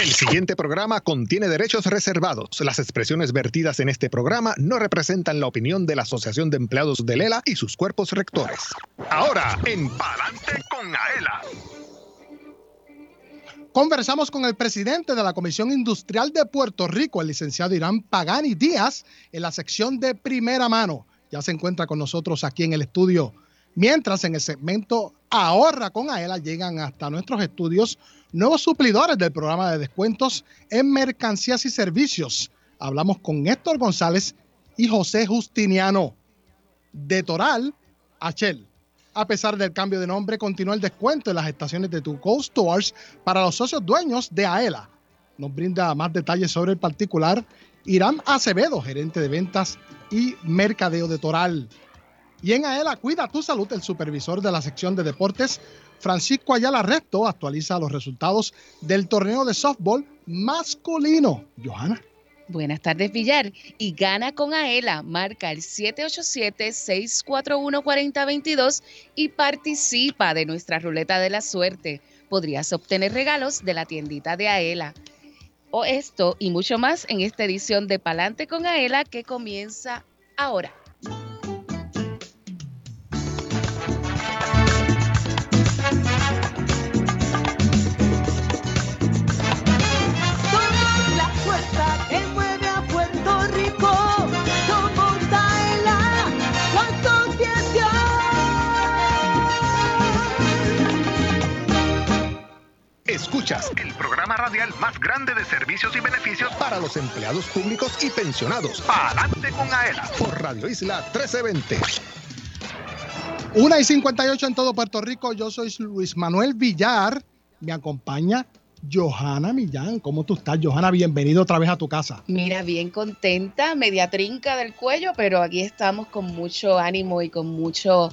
El siguiente programa contiene derechos reservados. Las expresiones vertidas en este programa no representan la opinión de la Asociación de Empleados de Lela y sus cuerpos rectores. Ahora, en Palante con Aela. Conversamos con el presidente de la Comisión Industrial de Puerto Rico, el licenciado Irán Pagani Díaz, en la sección de primera mano. Ya se encuentra con nosotros aquí en el estudio. Mientras en el segmento Ahorra con Aela llegan hasta nuestros estudios nuevos suplidores del programa de descuentos en mercancías y servicios. Hablamos con Héctor González y José Justiniano. De Toral a. A pesar del cambio de nombre, continúa el descuento en las estaciones de Tuco Stores para los socios dueños de AELA. Nos brinda más detalles sobre el particular Irán Acevedo, gerente de ventas y mercadeo de Toral. Y en AELA Cuida tu Salud, el supervisor de la sección de deportes, Francisco Ayala Resto, actualiza los resultados del torneo de softball masculino. Johanna. Buenas tardes, Villar. Y gana con Aela. Marca el 787-641-4022 y participa de nuestra ruleta de la suerte. Podrías obtener regalos de la tiendita de Aela. O esto y mucho más en esta edición de Palante con Aela que comienza ahora. Escuchas el programa radial más grande de servicios y beneficios para los empleados públicos y pensionados. Adelante con AELA por Radio Isla 1320. Una y 58 en todo Puerto Rico. Yo soy Luis Manuel Villar. Me acompaña Johanna Millán. ¿Cómo tú estás, Johanna? Bienvenido otra vez a tu casa. Mira, bien contenta, media trinca del cuello, pero aquí estamos con mucho ánimo y con mucho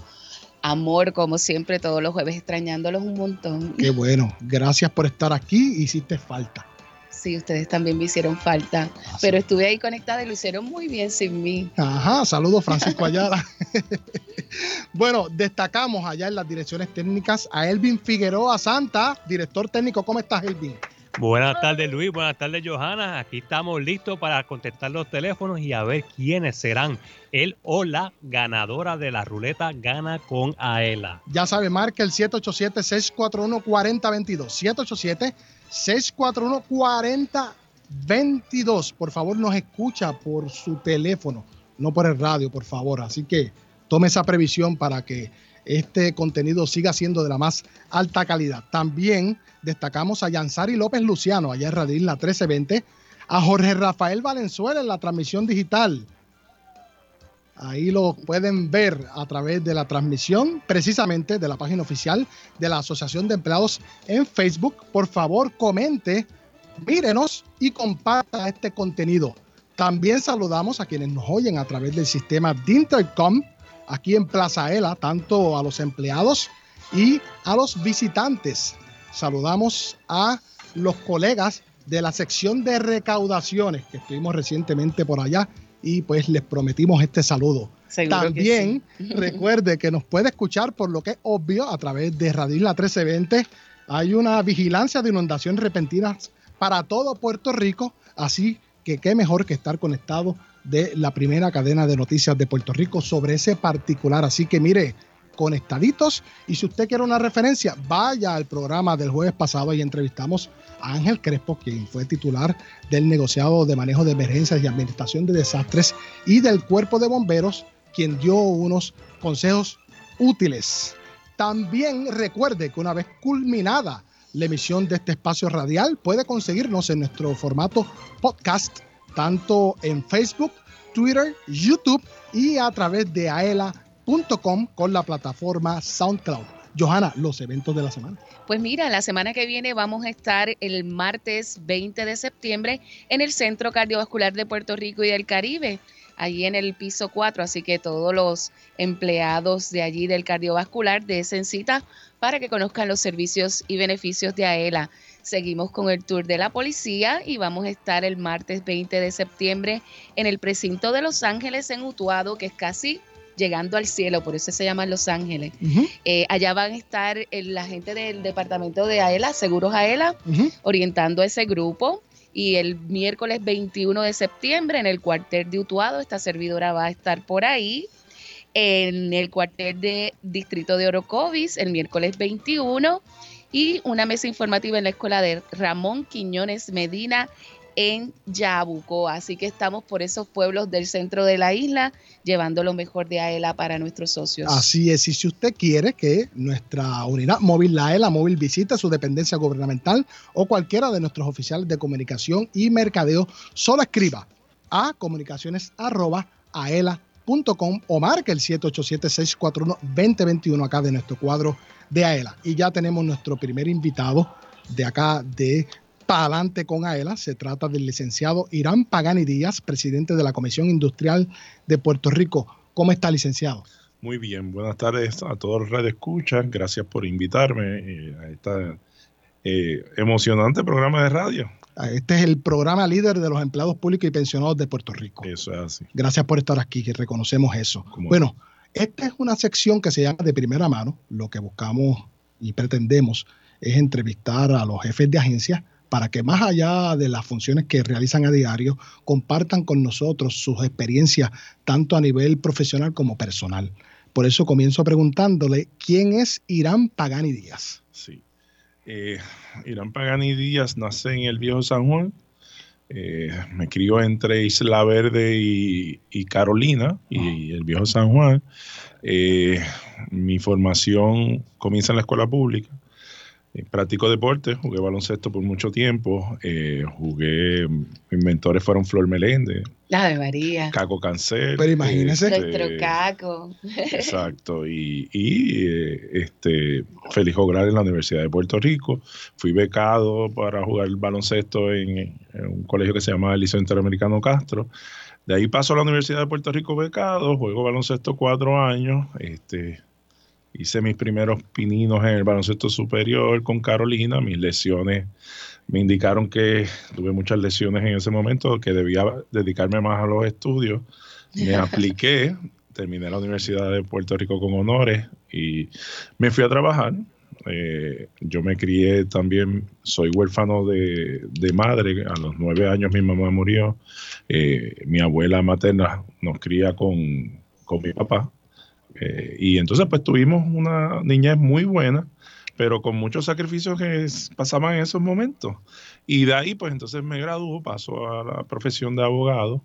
amor, como siempre, todos los jueves, extrañándolos un montón. Qué bueno. Gracias por estar aquí. Hiciste falta. Sí, ustedes también me hicieron falta, ah, pero estuve ahí conectada y lo hicieron muy bien sin mí. Ajá, saludos Francisco Ayala. bueno, destacamos allá en las direcciones técnicas a Elvin Figueroa Santa, director técnico. ¿Cómo estás, Elvin? Buenas tardes Luis, buenas tardes Johanna. Aquí estamos listos para contestar los teléfonos y a ver quiénes serán el o la ganadora de la ruleta Gana con Aela. Ya sabe, marca el 787-641-4022. 787-641-4022. Por favor, nos escucha por su teléfono, no por el radio, por favor. Así que tome esa previsión para que este contenido siga siendo de la más alta calidad. También destacamos a Yansari López Luciano, allá en Radio Isla 1320, a Jorge Rafael Valenzuela en la transmisión digital. Ahí lo pueden ver a través de la transmisión, precisamente de la página oficial de la Asociación de Empleados en Facebook. Por favor, comente, mírenos y comparta este contenido. También saludamos a quienes nos oyen a través del sistema de Intercom aquí en Plaza Ela, tanto a los empleados y a los visitantes. Saludamos a los colegas de la sección de recaudaciones que estuvimos recientemente por allá y pues les prometimos este saludo. También recuerde que nos puede escuchar por lo que es obvio a través de Radio Isla 1320. Hay una vigilancia de inundaciones repentinas para todo Puerto Rico, así que qué mejor que estar conectado de la primera cadena de noticias de Puerto Rico sobre ese particular. Así que mire, conectaditos. Y si usted quiere una referencia, vaya al programa del jueves pasado y entrevistamos a Ángel Crespo, quien fue titular del negociado de manejo de emergencias y administración de desastres y del cuerpo de bomberos, quien dio unos consejos útiles. También recuerde que una vez culminada la emisión de este espacio radial, puede conseguirnos en nuestro formato podcast tanto en Facebook, Twitter, YouTube y a través de con la plataforma SoundCloud. Johanna, los eventos de la semana. Pues mira, la semana que viene vamos a estar el martes 20 de septiembre en el Centro Cardiovascular de Puerto Rico y del Caribe, allí en el piso 4, así que todos los empleados de allí del cardiovascular de cita para que conozcan los servicios y beneficios de AELA. Seguimos con el tour de la policía y vamos a estar el martes 20 de septiembre en el precinto de Los Ángeles en Utuado, que es casi llegando al cielo, por eso se llama Los Ángeles. Eh, allá van a estar la gente del departamento de AELA, Seguros AELA, orientando a ese grupo. Y el miércoles 21 de septiembre en el cuartel de Utuado, esta servidora va a estar por ahí. En el cuartel de Distrito de Orocovis, el miércoles 21 y una mesa informativa en la escuela de Ramón Quiñones Medina en Yabuco. Así que estamos por esos pueblos del centro de la isla llevando lo mejor de AELA para nuestros socios. Así es, y si usted quiere que nuestra unidad móvil, la AELA móvil, visite su dependencia gubernamental o cualquiera de nuestros oficiales de comunicación y mercadeo, solo escriba a comunicaciones o marque el 787-641-2021 acá de nuestro cuadro de AELA. Y ya tenemos nuestro primer invitado de acá de para adelante con AELA. Se trata del licenciado Irán Pagani Díaz, presidente de la Comisión Industrial de Puerto Rico. ¿Cómo está, licenciado? Muy bien, buenas tardes a todos los redes escuchan. Gracias por invitarme eh, a este emocionante programa de radio. Este es el programa líder de los empleados públicos y pensionados de Puerto Rico. Eso es así. Gracias por estar aquí, que reconocemos eso. Bueno, esta es una sección que se llama de primera mano. Lo que buscamos y pretendemos es entrevistar a los jefes de agencia para que más allá de las funciones que realizan a diario, compartan con nosotros sus experiencias tanto a nivel profesional como personal. Por eso comienzo preguntándole, ¿quién es Irán Pagani Díaz? Sí. Eh, Irán Pagani Díaz nace en el viejo San Juan. Eh, me crió entre Isla Verde y, Carolina y, el viejo San Juan. Eh, mi formación comienza en la escuela pública practico deporte, jugué baloncesto por mucho tiempo, eh, jugué, mis mentores fueron Flor Meléndez, la de María, Caco Cancel, pero imagínese, nuestro Caco, exacto, y, eh, este Félix Ogral en la Universidad de Puerto Rico, fui becado para jugar baloncesto en, un colegio que se llama el Liceo Interamericano Castro, de ahí paso a la Universidad de Puerto Rico becado, juego baloncesto cuatro años, este hice mis primeros pininos en el baloncesto superior con Carolina. Mis lesiones me indicaron que tuve muchas lesiones en ese momento, que debía dedicarme más a los estudios. Me apliqué, terminé la Universidad de Puerto Rico con honores y me fui a trabajar. Eh, yo me crié también, soy huérfano de, madre, a los nueve años mi mamá murió, eh, mi abuela materna nos cría con, con mi papá, eh, y entonces pues tuvimos una niñez muy buena, pero con muchos sacrificios que pasaban en esos momentos. Y de ahí pues entonces me graduó, paso a la profesión de abogado.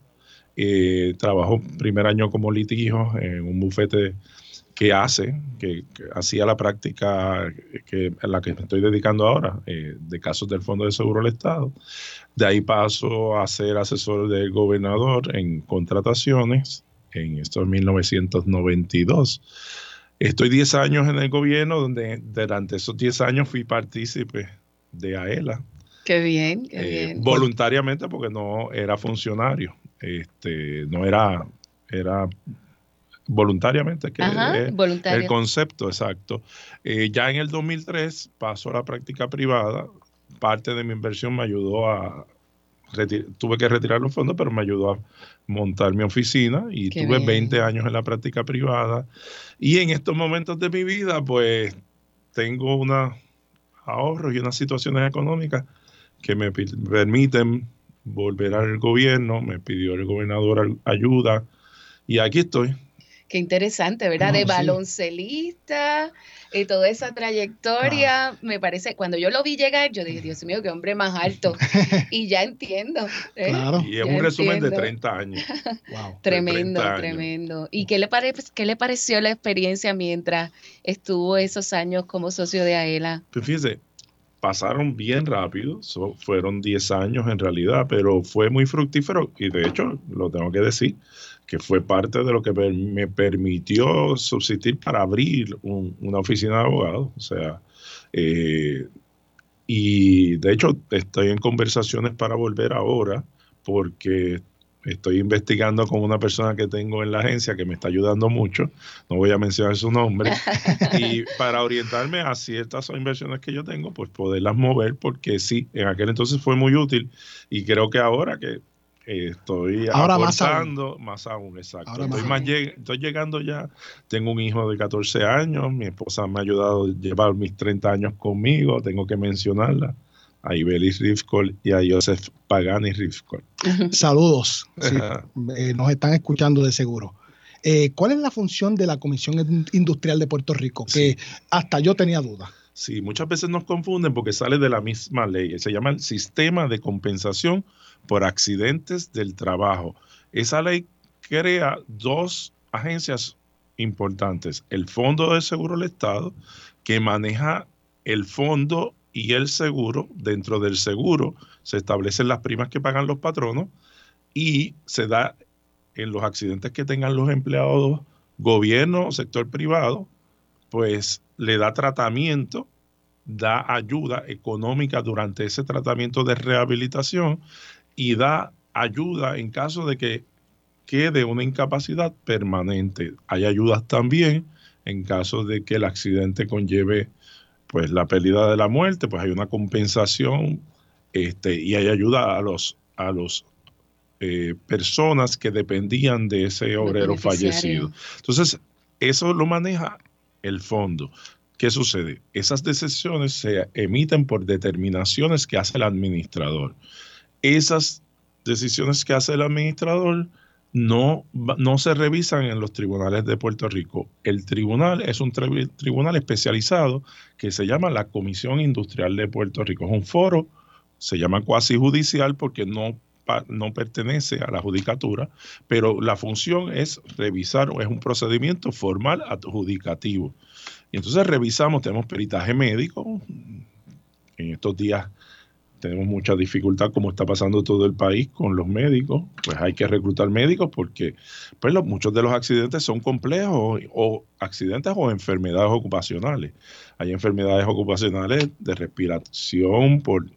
Eh, trabajo primer año como litigio en un bufete que hace, que, hacía la práctica que, a la que me estoy dedicando ahora, eh, de casos del Fondo de Seguro del Estado. De ahí paso a ser asesor del gobernador en contrataciones en estos 1992. Estoy 10 años en el gobierno, donde durante esos 10 años fui partícipe de AELA. Qué bien, qué eh, bien. Voluntariamente porque no era funcionario, este, no era, era voluntariamente, que el concepto exacto. Eh, ya en el 2003 paso a la práctica privada, parte de mi inversión me ayudó a, tuve que retirar los fondos, pero me ayudó a montar mi oficina y tuve 20 años en la práctica privada. Y en estos momentos de mi vida, pues tengo unos ahorros y unas situaciones económicas que me permiten volver al gobierno. Me pidió el gobernador ayuda y aquí estoy. Qué interesante, ¿verdad? de baloncelista y toda esa trayectoria, ah. me parece, cuando yo lo vi llegar, yo dije, Dios mío, qué hombre más alto. y ya entiendo. ¿eh? Claro. Y es un resumen de 30 años. Wow. tremendo, tremendo. ¿Y qué le, qué le pareció la experiencia mientras estuvo esos años como socio de AELA? Pues fíjese, pasaron bien rápido, fueron 10 años en realidad, pero fue muy fructífero y de hecho, lo tengo que decir, que fue parte de lo que me permitió subsistir para abrir una oficina de abogados. O sea, eh, y de hecho estoy en conversaciones para volver ahora porque estoy investigando con una persona que tengo en la agencia que me está ayudando mucho, no voy a mencionar su nombre, y para orientarme a ciertas inversiones que yo tengo, pues poderlas mover, porque sí, en aquel entonces fue muy útil y creo que ahora que estoy Ahora más aportando más aún, exacto. estoy, llegando ya, tengo un hijo de 14 años, mi esposa me ha ayudado a llevar mis 30 años conmigo, tengo que mencionarla, a Ibelis Rifkol y a Joseph Pagani Rifkol. Saludos, eh, nos están escuchando de seguro. Eh, ¿Cuál es la función de la Comisión Industrial de Puerto Rico? Que hasta yo tenía dudas. Sí, muchas veces nos confunden porque sale de la misma ley. Se llama el Sistema de Compensación por Accidentes del Trabajo. Esa ley crea dos agencias importantes. El Fondo de Seguro del Estado, que maneja el fondo y el seguro. Dentro del seguro se establecen las primas que pagan los patronos y se da en los accidentes que tengan los empleados, gobierno o sector privado, pues le da tratamiento, da ayuda económica durante ese tratamiento de rehabilitación y da ayuda en caso de que quede una incapacidad permanente. Hay ayudas también en caso de que el accidente conlleve pues la pérdida de la muerte, pues hay una compensación este, y hay ayuda a los a los eh, personas que dependían de ese obrero fallecido. Entonces, eso lo maneja el fondo. ¿Qué sucede? Esas decisiones se emiten por determinaciones que hace el administrador. Esas decisiones que hace el administrador no, no se revisan en los tribunales de Puerto Rico. El tribunal es un tribunal especializado que se llama la Comisión Industrial de Puerto Rico. Es un foro, se llama cuasi judicial porque no, no pertenece a la judicatura, pero la función es revisar, es un procedimiento formal adjudicativo. Y entonces revisamos, tenemos peritaje médico, en estos días tenemos mucha dificultad como está pasando todo el país con los médicos, pues hay que reclutar médicos porque pues muchos de los accidentes son complejos o accidentes o enfermedades ocupacionales. Hay enfermedades ocupacionales de respiración por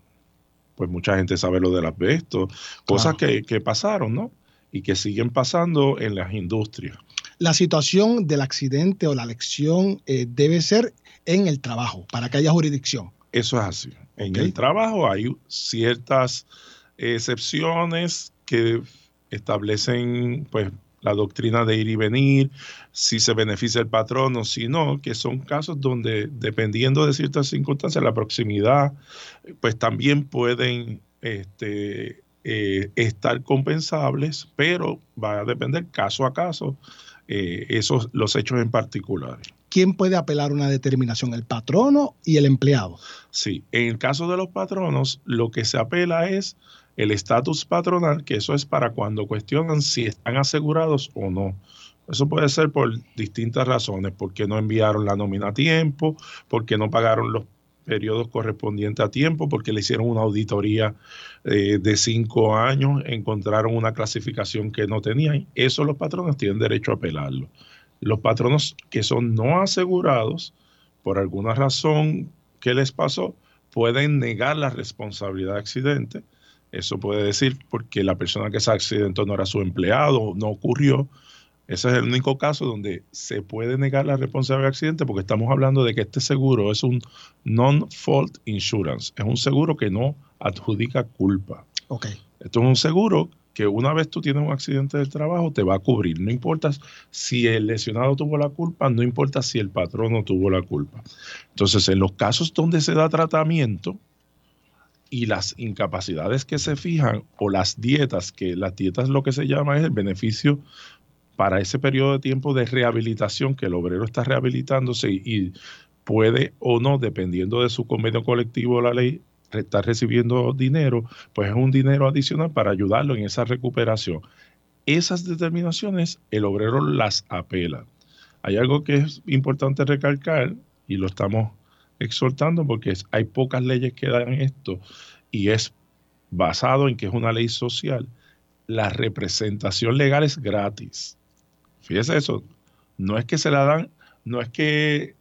pues mucha gente sabe lo del asbesto, cosas que, pasaron, ¿no? Y que siguen pasando en las industrias. La situación del accidente o la lección eh, debe ser en el trabajo, para que haya jurisdicción. Eso es así. En el trabajo hay ciertas excepciones que establecen pues la doctrina de ir y venir, si se beneficia el patrón o si no, que son casos donde dependiendo de ciertas circunstancias, la proximidad, pues también pueden este, eh, estar compensables, pero va a depender caso a caso eh, esos, los hechos en particular. ¿Quién puede apelar una determinación? ¿El patrono y el empleado? Sí, en el caso de los patronos, lo que se apela es el estatus patronal, que eso es para cuando cuestionan si están asegurados o no. Eso puede ser por distintas razones, porque no enviaron la nómina a tiempo, porque no pagaron los periodos correspondientes a tiempo, porque le hicieron una auditoría eh, de cinco años, encontraron una clasificación que no tenían. Eso los patronos tienen derecho a apelarlo. Los patronos que son no asegurados, por alguna razón que les pasó, pueden negar la responsabilidad de accidente. Eso puede decir porque la persona que se accidentó no era su empleado, no ocurrió. Ese es el único caso donde se puede negar la responsabilidad de accidente porque estamos hablando de que este seguro es un non-fault insurance. Es un seguro que no adjudica culpa. Okay. Esto es un seguro que una vez tú tienes un accidente del trabajo te va a cubrir. No importa si el lesionado tuvo la culpa, no importa si el patrono tuvo la culpa. Entonces, en los casos donde se da tratamiento y las incapacidades que se fijan o las dietas, que las dietas lo que se llama es el beneficio para ese periodo de tiempo de rehabilitación que el obrero está rehabilitándose y puede o no, dependiendo de su convenio colectivo o la ley, está recibiendo dinero, pues es un dinero adicional para ayudarlo en esa recuperación. Esas determinaciones el obrero las apela. Hay algo que es importante recalcar y lo estamos exhortando porque hay pocas leyes que dan esto y es basado en que es una ley social. La representación legal es gratis. Fíjese eso. No es que se la dan, no es que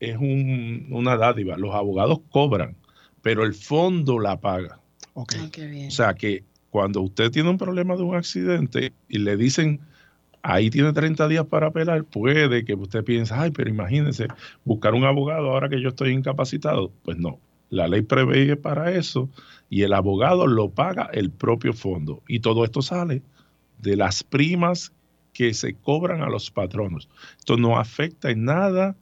es una dádiva. Los abogados cobran pero el fondo la paga. Okay. Ah, o sea que cuando usted tiene un problema de un accidente y le dicen, ahí tiene 30 días para apelar, puede que usted piense, ay, pero imagínese, buscar un abogado ahora que yo estoy incapacitado. Pues no, la ley prevé para eso y el abogado lo paga el propio fondo. Y todo esto sale de las primas que se cobran a los patronos. Esto no afecta en nada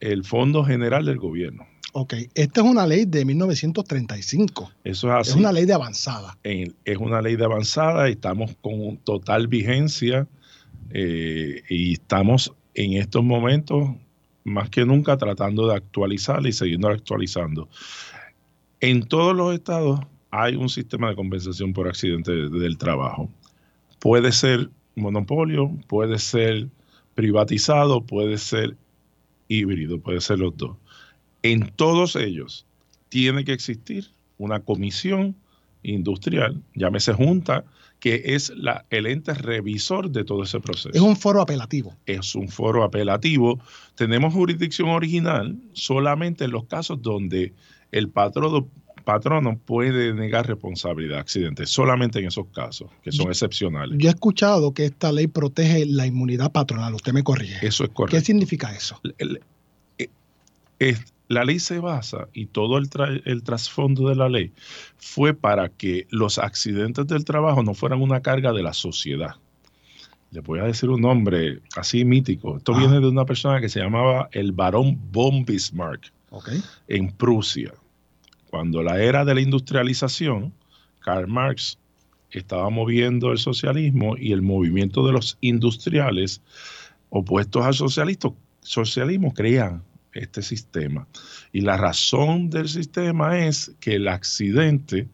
el Fondo General del Gobierno. Ok, esta es una ley de 1935. Eso es así. Es una ley de avanzada. es una ley de avanzada estamos con total vigencia eh, y estamos en estos momentos más que nunca tratando de actualizarla y siguiendo actualizando. En todos los estados hay un sistema de compensación por accidente del trabajo. Puede ser monopolio, puede ser privatizado, puede ser híbrido, puede ser los dos. En todos ellos tiene que existir una comisión industrial, llámese junta, que es la, el ente revisor de todo ese proceso. Es un foro apelativo. Es un foro apelativo. Tenemos jurisdicción original solamente en los casos donde el patrono, patrono puede negar responsabilidad de accidentes, solamente en esos casos, que son excepcionales. Yo he escuchado que esta ley protege la inmunidad patronal, usted me corrige. Eso es correcto. ¿Qué significa eso? Eh, la ley se basa y todo el, el, trasfondo de la ley fue para que los accidentes del trabajo no fueran una carga de la sociedad. Le voy a decir un nombre así mítico. Esto viene de una persona que se llamaba el barón von Bismarck en Prusia. Cuando la era de la industrialización, Karl Marx estaba moviendo el socialismo y el movimiento de los industriales opuestos al socialismo, socialismo creían este sistema. Y la razón del sistema es que el accidente,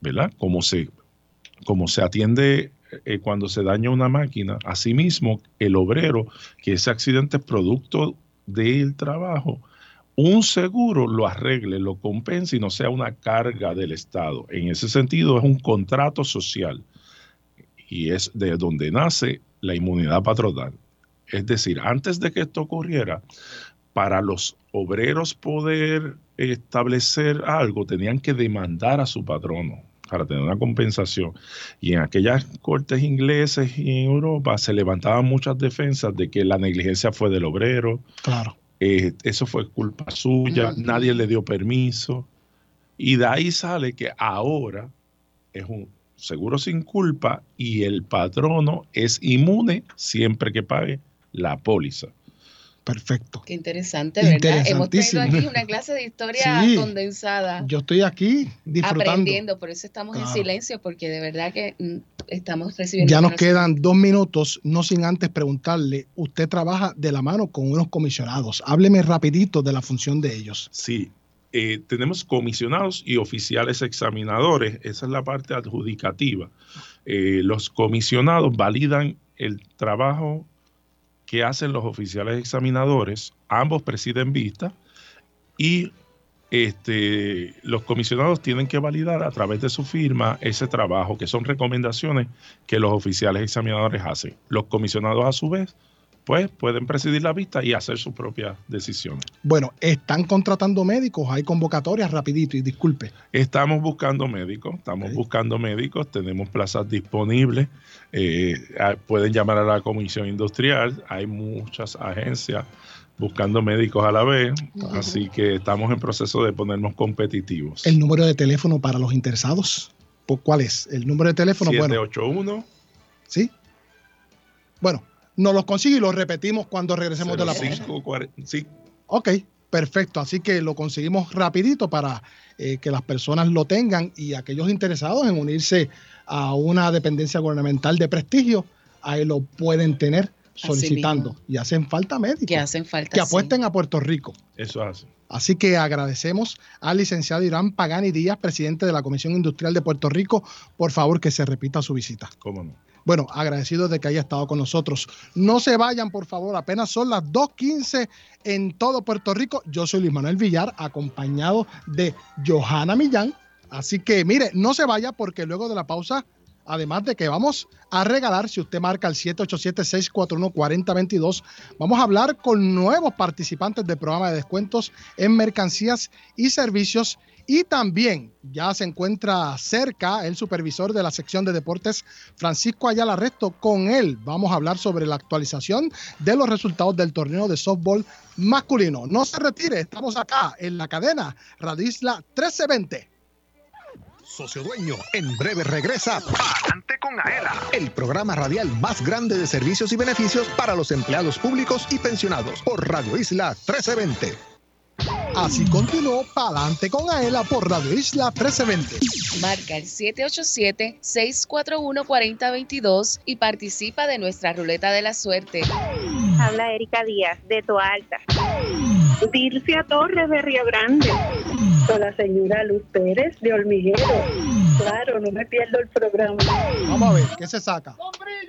¿verdad? Como se, como se atiende eh, cuando se daña una máquina, asimismo el obrero, que ese accidente es producto del trabajo, un seguro lo arregle, lo compense y no sea una carga del Estado. En ese sentido es un contrato social y es de donde nace la inmunidad patronal. Es decir, antes de que esto ocurriera, para los obreros poder establecer algo, tenían que demandar a su patrono para tener una compensación. Y en aquellas cortes ingleses y en Europa se levantaban muchas defensas de que la negligencia fue del obrero. Claro. Eh, eso fue culpa suya, nadie le dio permiso. Y de ahí sale que ahora es un seguro sin culpa y el patrono es inmune siempre que pague la póliza. Perfecto. Qué interesante, ¿verdad? Hemos tenido aquí una clase de historia condensada. Yo estoy aquí disfrutando. Aprendiendo, por eso estamos en silencio, porque de verdad que mm, estamos recibiendo. Ya nos quedan dos minutos, no sin antes preguntarle, usted trabaja de la mano con unos comisionados. Hábleme rapidito de la función de ellos. Sí, eh, tenemos comisionados y oficiales examinadores, esa es la parte adjudicativa. Eh, los comisionados validan el trabajo que hacen los oficiales examinadores, ambos presiden vista y este, los comisionados tienen que validar a través de su firma ese trabajo, que son recomendaciones que los oficiales examinadores hacen. Los comisionados a su vez pues pueden presidir la vista y hacer sus propias decisiones. Bueno, ¿están contratando médicos? ¿Hay convocatorias rapidito? Y disculpe. Estamos buscando médicos, estamos buscando médicos, tenemos plazas disponibles, eh, pueden llamar a la comisión industrial, hay muchas agencias buscando médicos a la vez, así que estamos en proceso de ponernos competitivos. ¿El número de teléfono para los interesados? ¿Cuál es? El número de teléfono, 781. ¿Sí? Bueno, nos los consigue y los repetimos cuando regresemos de la pausa. Sí. Ok, perfecto. Así que lo conseguimos rapidito para eh, que las personas lo tengan y aquellos interesados en unirse a una dependencia gubernamental de prestigio, ahí lo pueden tener solicitando. Y hacen falta médicos. Que hacen falta. Que apuesten a Puerto Rico. Eso hace. Así que agradecemos al licenciado Irán Pagani Díaz, presidente de la Comisión Industrial de Puerto Rico. Por favor, que se repita su visita. ¿Cómo no? Bueno, agradecido de que haya estado con nosotros. No se vayan, por favor, apenas son las 2.15 en todo Puerto Rico. Yo soy Luis Manuel Villar, acompañado de Johanna Millán. Así que mire, no se vaya porque luego de la pausa, además de que vamos a regalar, si usted marca el 787-641-4022, vamos a hablar con nuevos participantes del programa de descuentos en mercancías y servicios y también ya se encuentra cerca el supervisor de la sección de deportes, Francisco Ayala Resto. Con él vamos a hablar sobre la actualización de los resultados del torneo de softball masculino. No se retire, estamos acá en la cadena Radisla 1320. Socio Dueño, en breve regresa Adelante con Aela, el programa radial más grande de servicios y beneficios para los empleados públicos y pensionados por Radio Isla 1320. Así continuó Palante con Aela por Radio Isla 1320. Marca el 787-641-4022 y participa de nuestra ruleta de la suerte. Habla Erika Díaz, de Toalta. Dircia Torres, de Río Grande. Con la señora Luz Pérez, de Hormiguero. Claro, no me pierdo el programa. Vamos a ver, ¿qué se saca?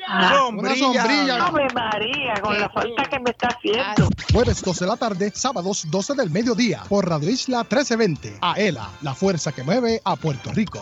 Ah, Una sombrilla. Ave María, con la falta que me está haciendo. Jueves 12 de la tarde, sábados 12 del mediodía, por Radio Isla 1320. Aela, la fuerza que mueve a Puerto Rico.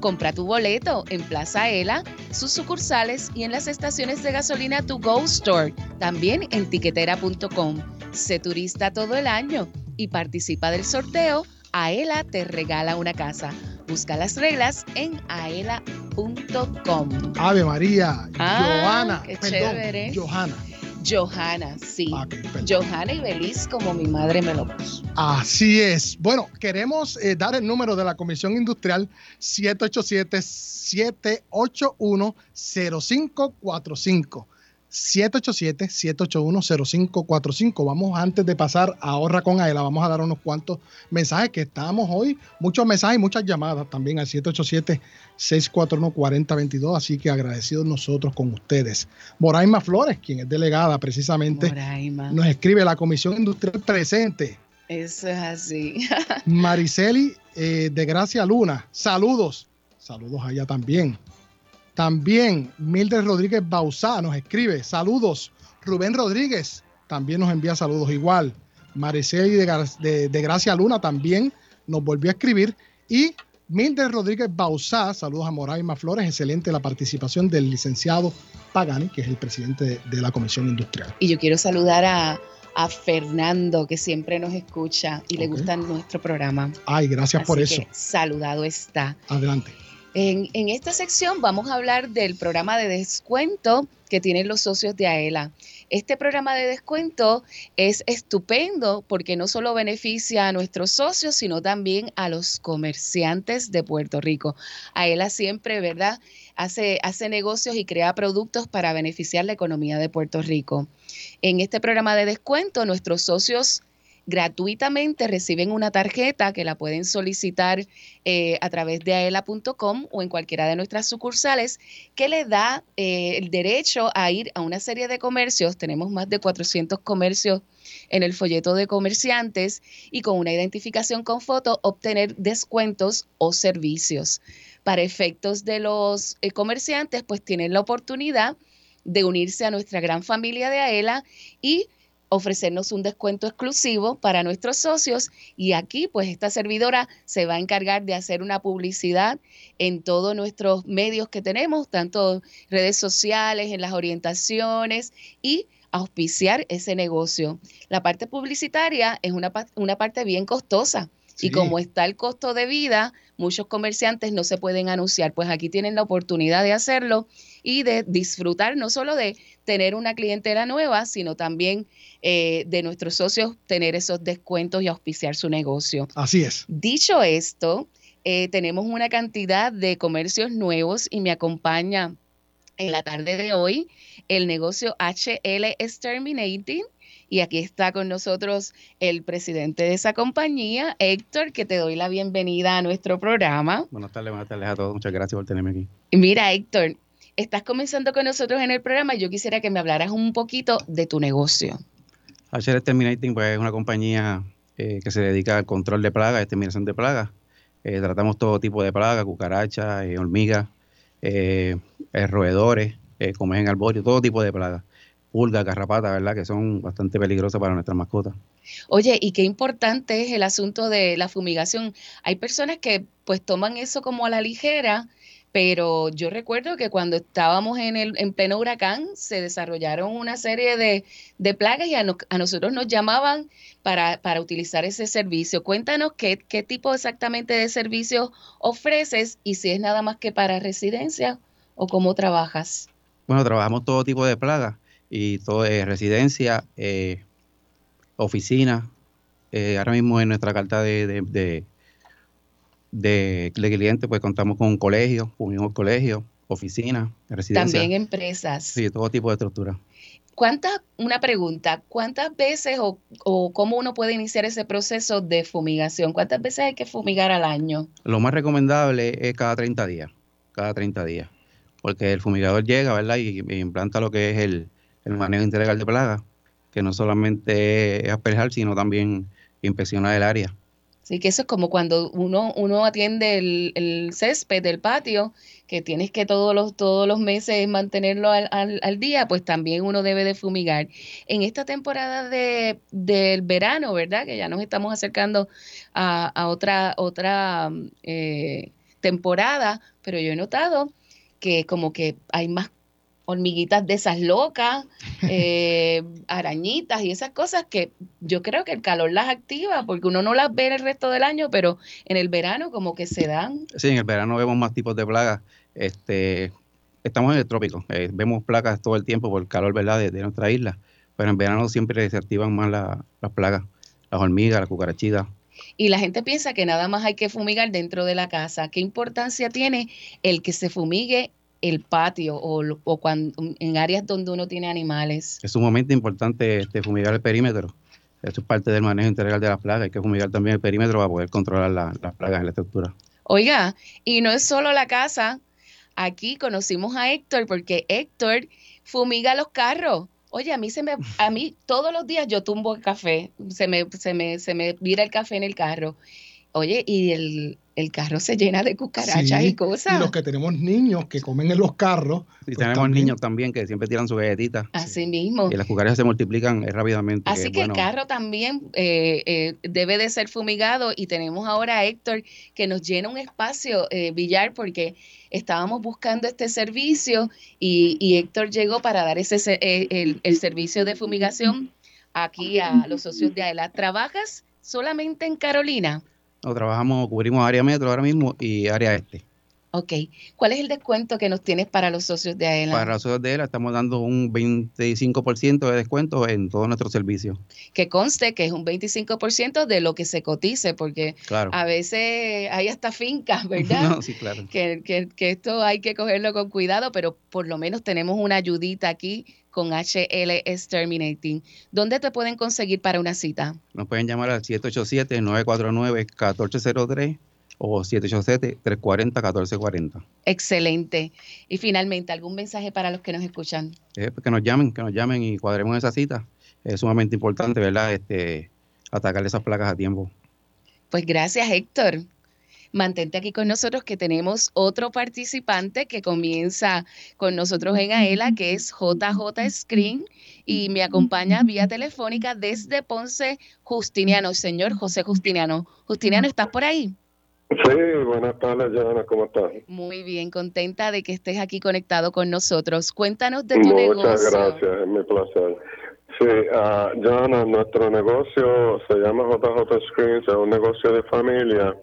Compra tu boleto en Plaza Aela, sus sucursales y en las estaciones de gasolina To Go Store, también en tiquetera.com. Sé turista todo el año y participa del sorteo Aela te regala una casa. Busca las reglas en aela.com. Ave María, Ah, Johanna, qué perdón. Johanna. Johanna, sí. Ah. Johanna y Belis, como mi madre me lo puso. Así es. Bueno, queremos eh, dar el número de la Comisión Industrial 787-781-0545. 787-781-0545. Vamos antes de pasar a Ahorra con Aela, vamos a dar unos cuantos mensajes que estamos hoy, muchos mensajes y muchas llamadas también al 787-641-4022, así que agradecidos nosotros con ustedes. Moraima Flores, quien es delegada precisamente, Moraima. nos escribe la Comisión Industrial presente. Eso es así. Mariceli eh, de Gracia Luna, saludos. Saludos allá también. También Mildred Rodríguez Bausá nos escribe, saludos. Rubén Rodríguez también nos envía saludos igual. Mariceli de, Gra- de- de Gracia Luna también nos volvió a escribir. Y Mildred Rodríguez Bausá, saludos a Moraima Flores, excelente la participación del licenciado Pagani, que es el presidente de, de la Comisión Industrial. Y yo quiero saludar a, a Fernando, que siempre nos escucha y le gusta nuestro programa. Ay, gracias por eso. que saludado está. Adelante. En, esta sección vamos a hablar del programa de descuento que tienen los socios de AELA. Este programa de descuento es estupendo porque no solo beneficia a nuestros socios, sino también a los comerciantes de Puerto Rico. AELA siempre, ¿verdad? Hace, hace negocios y crea productos para beneficiar la economía de Puerto Rico. En este programa de descuento, nuestros socios gratuitamente reciben una tarjeta que la pueden solicitar eh, a través de aela.com o en cualquiera de nuestras sucursales que le da eh, el derecho a ir a una serie de comercios. Tenemos más de 400 comercios en el folleto de comerciantes y con una identificación con foto obtener descuentos o servicios. Para efectos de los eh, comerciantes, pues tienen la oportunidad de unirse a nuestra gran familia de AELA y ofrecernos un descuento exclusivo para nuestros socios y aquí pues esta servidora se va a encargar de hacer una publicidad en todos nuestros medios que tenemos, tanto redes sociales, en las orientaciones y auspiciar ese negocio. La parte publicitaria es una, una parte bien costosa. Y como está el costo de vida, muchos comerciantes no se pueden anunciar. Pues aquí tienen la oportunidad de hacerlo y de disfrutar no solo de tener una clientela nueva, sino también eh, de nuestros socios tener esos descuentos y auspiciar su negocio. Así es. Dicho esto, eh, tenemos una cantidad de comercios nuevos y me acompaña en la tarde de hoy el negocio HL Exterminating. Y aquí está con nosotros el presidente de esa compañía, Héctor, que te doy la bienvenida a nuestro programa. Buenas tardes, buenas tardes a todos. Muchas gracias por tenerme aquí. Mira, Héctor, estás comenzando con nosotros en el programa y yo quisiera que me hablaras un poquito de tu negocio. HR Terminating pues, es una compañía eh, que se dedica al control de plagas, exterminación de plagas. Eh, tratamos todo tipo de plagas, cucarachas, eh, hormigas, roedores, comen arborio, todo tipo de plagas. Pulgas, garrapatas, ¿verdad? Que son bastante peligrosas para nuestras mascotas. Oye, y qué importante es el asunto de la fumigación. Hay personas que pues toman eso como a la ligera, pero yo recuerdo que cuando estábamos en el en pleno huracán se desarrollaron una serie de, de plagas y a, no- a nosotros nos llamaban para, para utilizar ese servicio. Cuéntanos qué, qué tipo exactamente de servicio ofreces y si es nada más que para residencia o cómo trabajas. Bueno, trabajamos todo tipo de plagas y todo de residencia, eh, oficina. Eh, ahora mismo en nuestra carta de, de, de, de- de clientes, pues contamos con colegios, unimos colegios, oficinas, residencias. También empresas. Sí, todo tipo de estructura. ¿Cuántas, una pregunta, cuántas veces o, o cómo uno puede iniciar ese proceso de fumigación? ¿Cuántas veces hay que fumigar al año? Lo más recomendable es cada 30 días, cada 30 días, porque el fumigador llega, ¿verdad? Y, y implanta lo que es el, el manejo integral de plagas, que no solamente es asperjar, sino también inspeccionar el área. Así que eso es como cuando uno, uno atiende el, el césped del patio, que tienes que todos los, todos los meses mantenerlo al, al- al día, pues también uno debe de fumigar. En esta temporada de, del verano, ¿verdad? Que ya nos estamos acercando a, a otra, otra eh, temporada, pero yo he notado que como que hay más hormiguitas de esas locas, eh, arañitas y esas cosas que yo creo que el calor las activa porque uno no las ve el resto del año, pero en el verano como que se dan. Sí, en el verano vemos más tipos de plagas. Este, estamos en el trópico, eh, vemos plagas todo el tiempo por el calor, ¿verdad? De, de nuestra isla, pero en verano siempre se activan más la- las plagas, las hormigas, las cucarachitas. Y la gente piensa que nada más hay que fumigar dentro de la casa. ¿Qué importancia tiene el que se fumigue el patio o, o cuando, en áreas donde uno tiene animales? Es sumamente importante este, fumigar el perímetro. Esto es parte del manejo integral de las plagas. Hay que fumigar también el perímetro para poder controlar la- las plagas en la estructura. Oiga, y no es solo la casa. Aquí conocimos a Héctor porque Héctor fumiga los carros. Oye, a mí se me, a mí todos los días yo tumbo el café, se me, se me, se me vira el café en el carro. Oye, y el, el carro se llena de cucarachas Sí, y cosas. Y los que tenemos niños que comen en los carros. Y pues tenemos también- niños también que siempre tiran sus galletitas. Así mismo. Y las cucarachas se multiplican eh, rápidamente. Así que bueno, el carro también eh, eh, debe de ser fumigado y tenemos ahora a Héctor que nos llena un espacio, eh, Villar, porque estábamos buscando este servicio y, y Héctor llegó para dar ese se- eh, el, el servicio de fumigación aquí a los socios de AELA. ¿Trabajas solamente en Carolina? No, trabajamos, cubrimos área metro ahora mismo y área este. Ok. ¿Cuál es el descuento que nos tienes para los socios de AELA? Para los socios de ELA estamos dando un 25% de descuento en todos nuestros servicios. Que conste que es un 25% de lo que se cotice, porque Claro. a veces hay hasta fincas, ¿verdad? No, sí, claro. que, que- que esto hay que cogerlo con cuidado, pero por lo menos tenemos una ayudita aquí con HL Exterminating. ¿Dónde te pueden conseguir para una cita? Nos pueden llamar al 787-949-1403 o 787-340-1440. Excelente. Y finalmente, ¿algún mensaje para los que nos escuchan? Eh, pues que nos llamen, que nos llamen y cuadremos esa cita. Es sumamente importante, ¿verdad? Este, atacar esas placas a tiempo. Pues gracias, Héctor. Mantente aquí con nosotros que tenemos otro participante que comienza con nosotros en AELA, que es JJ Screen, y me acompaña vía telefónica desde Ponce, Justiniano, señor José Justiniano. Justiniano, ¿estás por ahí? Sí, buenas tardes, Joana, ¿cómo estás? Muy bien, contenta de que estés aquí conectado con nosotros. Cuéntanos de tu Muchas negocio. gracias, es mi placer. Sí, Joana, nuestro negocio se llama JJ Screens, es un negocio de familia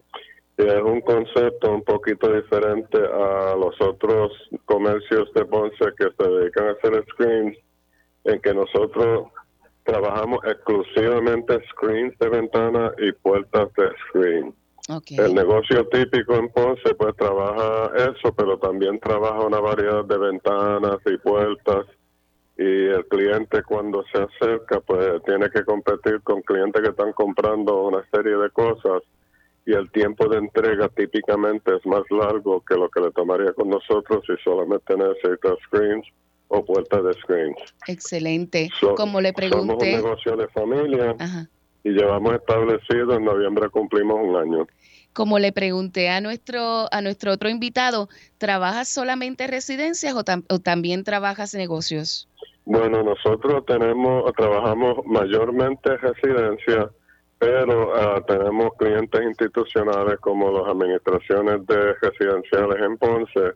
es un concepto un poquito diferente a los otros comercios de Ponce que se dedican a hacer screens, en que nosotros trabajamos exclusivamente screens de ventana y puertas de screen. El negocio típico en Ponce pues trabaja eso, pero también trabaja una variedad de ventanas y puertas y el cliente cuando se acerca pues tiene que competir con clientes que están comprando una serie de cosas y el tiempo de entrega típicamente es más largo que lo que le tomaría con nosotros si solamente necesita screens o puertas de screens. Excelente. So- Como le Somos un pregunté, negocio de familia Ajá. y llevamos establecido en noviembre cumplimos un año. como le pregunté a nuestro a nuestro otro invitado, ¿trabajas solamente residencias o, tam- o también trabajas negocios? Bueno, nosotros tenemos, trabajamos mayormente residencia, pero ah, tenemos clientes institucionales como las administraciones de residenciales en Ponce,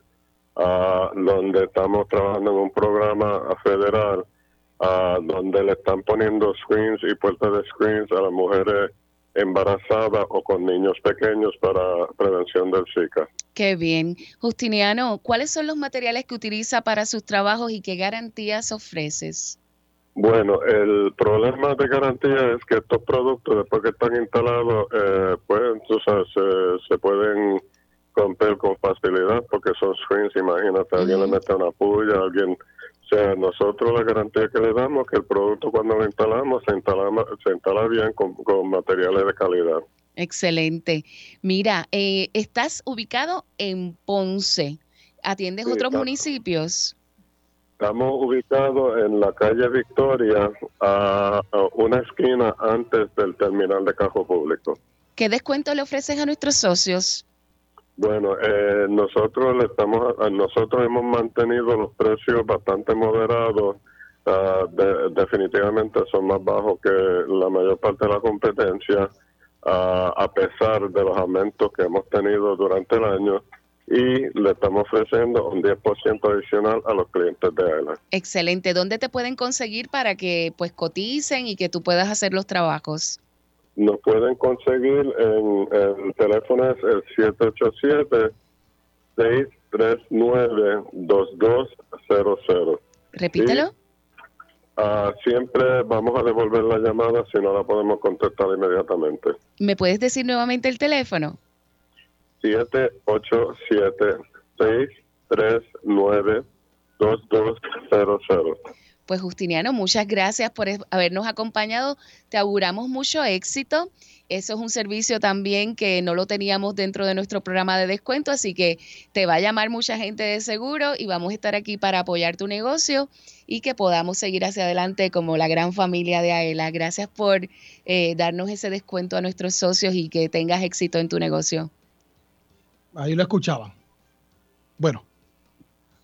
ah, donde estamos trabajando en un programa federal ah, donde le están poniendo screens y puertas de screens a las mujeres embarazadas o con niños pequeños para prevención del Zika. Qué bien. Justiniano, ¿cuáles son los materiales que utiliza para sus trabajos y qué garantías ofreces? Bueno, el problema de garantía es que estos productos, después que están instalados, eh, pues, se, se pueden romper con facilidad porque son screens, imagínate, alguien le mete una puya, alguien... O sea, nosotros la garantía que le damos es que el producto cuando lo instalamos se instala, se instala bien con, con materiales de calidad. Excelente. Mira, eh, estás ubicado en Ponce. ¿Atiendes Sí, otros municipios? Estamos ubicados en la calle Victoria, a, una esquina antes del terminal de carro público. ¿Qué descuento le ofreces a nuestros socios? Bueno, eh, nosotros le estamos, nosotros hemos mantenido los precios bastante moderados. ah, de- definitivamente son más bajos que la mayor parte de la competencia, ah, a pesar de los aumentos que hemos tenido durante el año. Y le estamos ofreciendo un 10% adicional a los clientes de AELA. Excelente. ¿Dónde te pueden conseguir para que pues coticen y que tú puedas hacer los trabajos? Nos pueden conseguir en el teléfono es el 787-639-2200. Repítelo. Ah, siempre vamos a devolver la llamada si no la podemos contestar inmediatamente. ¿Me puedes decir nuevamente el teléfono? 787-639-2200. Pues Justiniano, muchas gracias por habernos acompañado. Te auguramos mucho éxito. Eso es un servicio también que no lo teníamos dentro de nuestro programa de descuento, así que te va a llamar mucha gente de seguro y vamos a estar aquí para apoyar tu negocio y que podamos seguir hacia adelante como la gran familia de AELA. Gracias por eh, darnos ese descuento a nuestros socios y que tengas éxito en tu negocio. Ahí lo escuchaban. Bueno,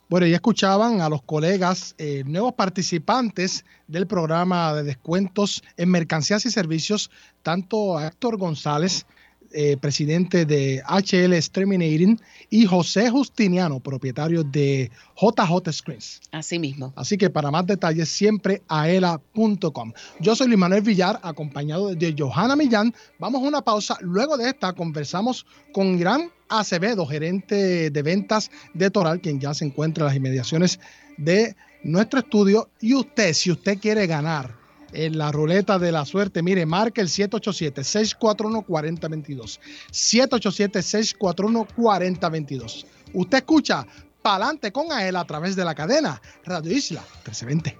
bueno, ya escuchaban a los colegas eh, nuevos participantes del programa de descuentos en mercancías y servicios, tanto a Héctor González eh, presidente de HL Exterminating, y José Justiniano, propietario de JJ Screens. Así mismo. Así que para más detalles, siempre aela.com. Yo soy Luis Manuel Villar, acompañado de Johanna Millán. Vamos a una pausa. Luego de esta, conversamos con Irán Acevedo, gerente de ventas de Toral, quien ya se encuentra en las inmediaciones de nuestro estudio. Y usted, si usted quiere ganar en la ruleta de la suerte, mire, marca el 787-641-4022. 787-641-4022. Usted escucha Pa'lante con AEL a través de la cadena Radio Isla 1320.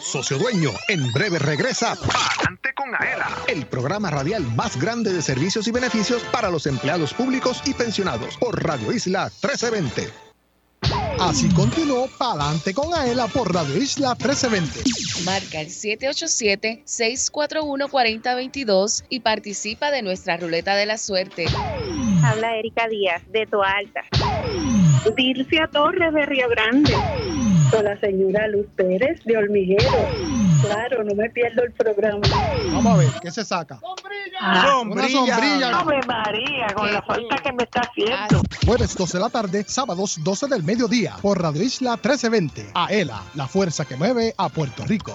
Socio Dueño, en breve regresa Pa'lante con Aela, el programa radial más grande de servicios y beneficios para los empleados públicos y pensionados por Radio Isla 1320. Así continuó Pa'lante con Aela por Radio Isla 1320. Marca el 787-641-4022 y participa de nuestra ruleta de la suerte. Habla Erika Díaz, de Toalta. Dircia Torres, de Río Grande. Con la señora Luz Pérez, de Hormiguero. Claro, no me pierdo el programa. Vamos a ver, ¿qué se saca? Ah, Una sombrilla. Ave María, con la falta que me está haciendo. Jueves 12 de la tarde, sábados 12 del mediodía, por Radio Isla 1320. AELA, la fuerza que mueve a Puerto Rico.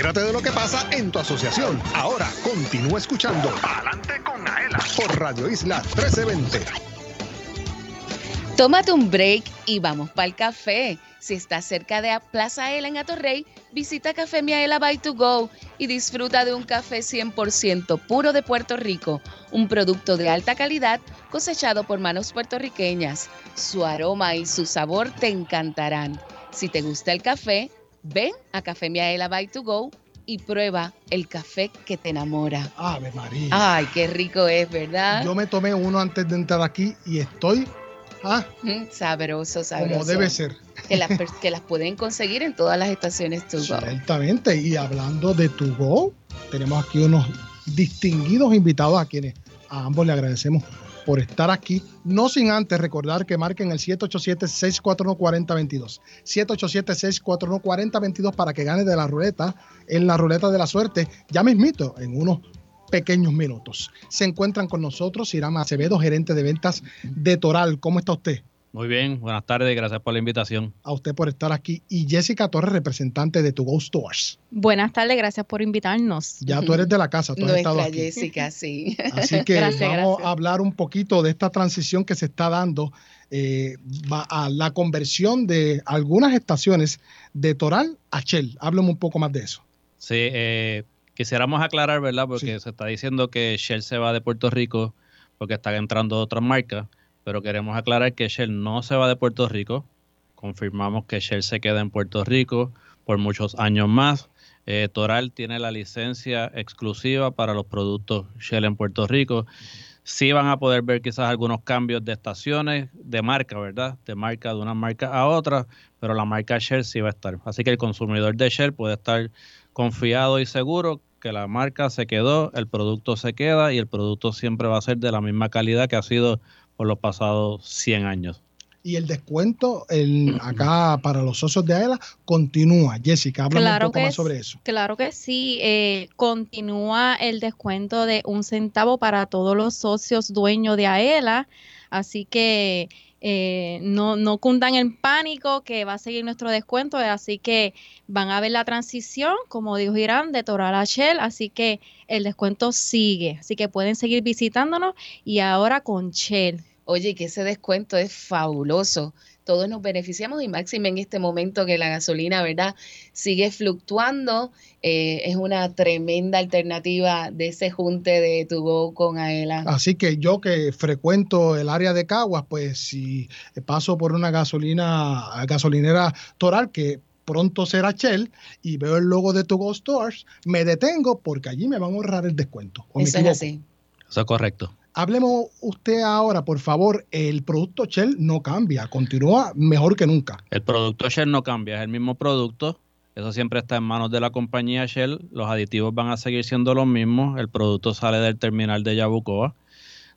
Entérate de lo que pasa en tu asociación. Ahora continúa escuchando Adelante con Aela por Radio Isla 1320. Tómate un break y vamos para el café. Si estás cerca de Plaza Ela en Atorrey, visita Café Miaela by to go y disfruta de un café 100% puro de Puerto Rico, un producto de alta calidad cosechado por manos puertorriqueñas. Su aroma y su sabor te encantarán. Si te gusta el café, ven a Café Miaela by to go y prueba el café que te enamora. Ave María. Ay, qué rico es, ¿verdad? Yo me tomé uno antes de entrar aquí y estoy ah, Mm, Sabroso, sabroso. como debe ser. Que las, que las pueden conseguir en todas las estaciones to go. Ciertamente. Y hablando de To Go, tenemos aquí unos distinguidos invitados a quienes a ambos le agradecemos por estar aquí. No sin antes recordar que marquen el 787-641-4022. 787-641-4022 para que gane de la ruleta en la ruleta de la suerte. Ya mismito, en unos pequeños minutos. Se encuentran con nosotros Irama Acevedo, gerente de ventas de Toral. ¿Cómo está usted? Muy bien, buenas tardes, gracias por la invitación. A usted por estar aquí. Y Jessica Torres, representante de To Go Stores. Buenas tardes, gracias por invitarnos. Ya tú eres de la casa, tú has Nuestra estado aquí. Jessica, sí. Así que Gracias, vamos gracias. a hablar un poquito de esta transición que se está dando eh, va a la conversión de algunas estaciones de Toral a Shell. Háblame un poco más de eso. Sí, eh, quisiéramos aclarar, ¿verdad? Porque se está diciendo que Shell se va de Puerto Rico porque están entrando otras marcas, pero queremos aclarar que Shell no se va de Puerto Rico. Confirmamos que Shell se queda en Puerto Rico por muchos años más. Eh, Toral tiene la licencia exclusiva para los productos Shell en Puerto Rico. Sí van a poder ver quizás algunos cambios de estaciones, de marca, ¿verdad? De marca de una marca a otra, pero la marca Shell sí va a estar. Así que el consumidor de Shell puede estar confiado y seguro que la marca se quedó, el producto se queda y el producto siempre va a ser de la misma calidad que ha sido por los pasados 100 años. Y el descuento el, acá para los socios de AELA continúa. Jessica, háblame Claro un poco más sobre eso. Claro que sí. eh, continúa el descuento de un centavo para todos los socios dueños de AELA. Así que eh, no, no cundan en pánico que va a seguir nuestro descuento. Así que van a ver la transición, como dijo Irán, de Toral a Shell. Así que el descuento sigue. Así que pueden seguir visitándonos y ahora con Shell. Oye, que ese descuento es fabuloso. Todos nos beneficiamos y máxime en este momento que la gasolina, ¿verdad? Sigue fluctuando. Eh, es una tremenda alternativa de ese junte de tu go con Aela. Así que yo que frecuento el área de Caguas, pues si paso por una gasolina, gasolinera Toral que pronto será Shell y veo el logo de To Go Stores, me detengo porque allí me van a ahorrar el descuento. ¿O me Eso es así. Eso es correcto. Hablemos usted ahora, por favor, el producto Shell no cambia, continúa mejor que nunca. El producto Shell no cambia, es el mismo producto. Eso siempre está en manos de la compañía Shell. Los aditivos van a seguir siendo los mismos. El producto sale del terminal de Yabucoa.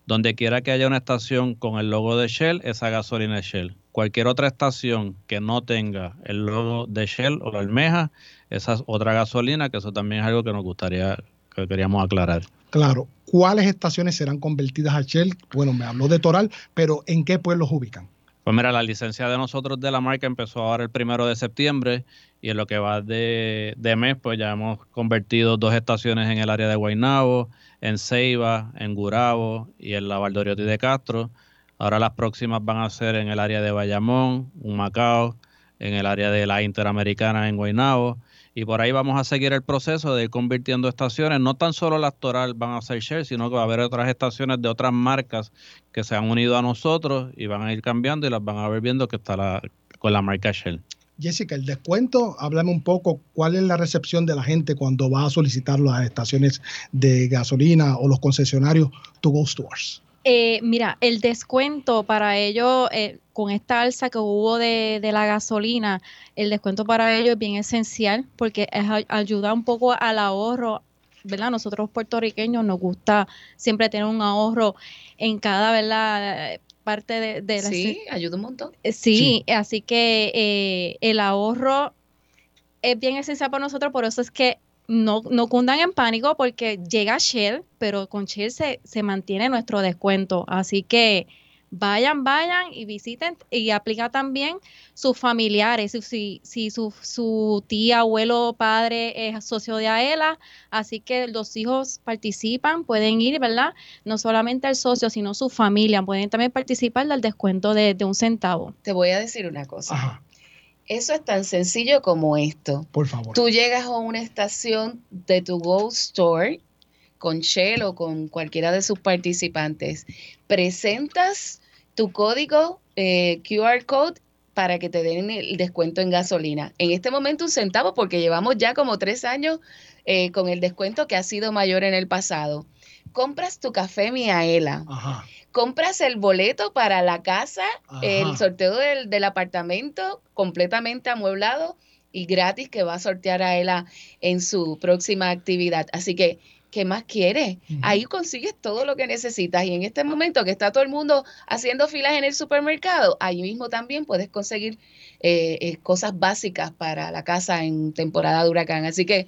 Donde quiera que haya una estación con el logo de Shell, esa gasolina es Shell. Cualquier otra estación que no tenga el logo de Shell o la almeja, esa es otra gasolina, que eso también es algo que nos gustaría, que queríamos aclarar. Claro, ¿cuáles estaciones serán convertidas a Shell? Bueno, me habló de Toral, pero ¿en qué pueblos ubican? Pues mira, la licencia de nosotros de la marca empezó ahora el primero de septiembre y en lo que va de, de mes, pues ya hemos convertido dos estaciones en el área de Guaynabo, en Ceiba, en Gurabo y en la Valdoriotti de Castro. Ahora las próximas van a ser en el área de Bayamón, Humacao, en el área de la Interamericana en Guaynabo. Y por ahí vamos a seguir el proceso de ir convirtiendo estaciones. No tan solo las Toral van a ser Shell, sino que va a haber otras estaciones de otras marcas que se han unido a nosotros y van a ir cambiando y las van a ver viendo que está la, con la marca Shell. Jessica, el descuento, háblame un poco, ¿cuál es la recepción de la gente cuando va a solicitar las estaciones de gasolina o los concesionarios To Go Stores? Eh, mira, el descuento para ellos, eh, con esta alza que hubo de, de la gasolina, el descuento para ellos es bien esencial porque es, ayuda un poco al ahorro, ¿verdad? Nosotros puertorriqueños nos gusta siempre tener un ahorro en cada, ¿verdad? Parte de, de la... Sí, ayuda un montón. Eh, Sí, así que eh, el ahorro es bien esencial para nosotros, por eso es que no, no cundan en pánico porque llega Shell, pero con Shell se, se mantiene nuestro descuento. Así que vayan, vayan y visiten y aplica también sus familiares. Si, si, si su, su tía, abuelo, padre es socio de AELA, así que los hijos participan, pueden ir, ¿verdad? No solamente el socio, sino su familia, pueden también participar del descuento de, de un centavo. Te voy a decir una cosa. Eso es tan sencillo como esto. Por favor. Tú llegas a una estación de tu Go Store con Shell o con cualquiera de sus participantes, presentas tu código eh, QR code para que te den el descuento en gasolina. En este momento un centavo porque llevamos ya como tres años eh, con el descuento que ha sido mayor en el pasado. Compras tu café Miaela. Compras el boleto para la casa, el sorteo del, del apartamento completamente amueblado y gratis que va a sortear a ella en su próxima actividad. Así que, ¿qué más quieres? Ahí consigues todo lo que necesitas. Y en este momento que está todo el mundo haciendo filas en el supermercado, ahí mismo también puedes conseguir eh, eh, cosas básicas para la casa en temporada de huracán. Así que,